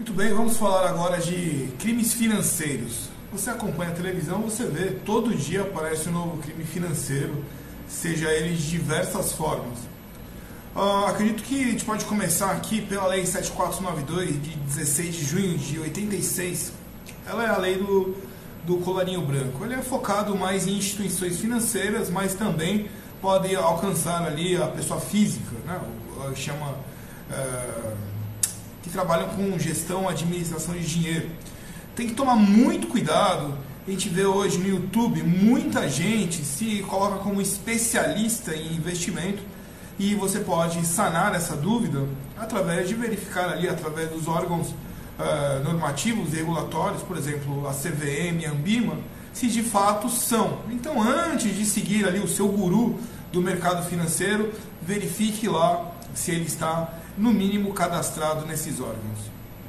Muito bem, vamos falar agora de crimes financeiros. Você acompanha a televisão, você vê, todo dia aparece um novo crime financeiro, seja ele de diversas formas. Uh, acredito que a gente pode começar aqui pela Lei 7492, de 16 de junho de 86. Ela é a lei do, do colarinho branco. Ele é focado mais em instituições financeiras, mas também pode alcançar ali a pessoa física, né? chama... Uh, que trabalham com gestão, administração de dinheiro. Tem que tomar muito cuidado. A gente vê hoje no YouTube muita gente se coloca como especialista em investimento e você pode sanar essa dúvida através de verificar ali, através dos órgãos uh, normativos e regulatórios, por exemplo, a CVM, a Ambima, se de fato são. Então, antes de seguir ali o seu guru do mercado financeiro, verifique lá se ele está no mínimo cadastrado nesses órgãos.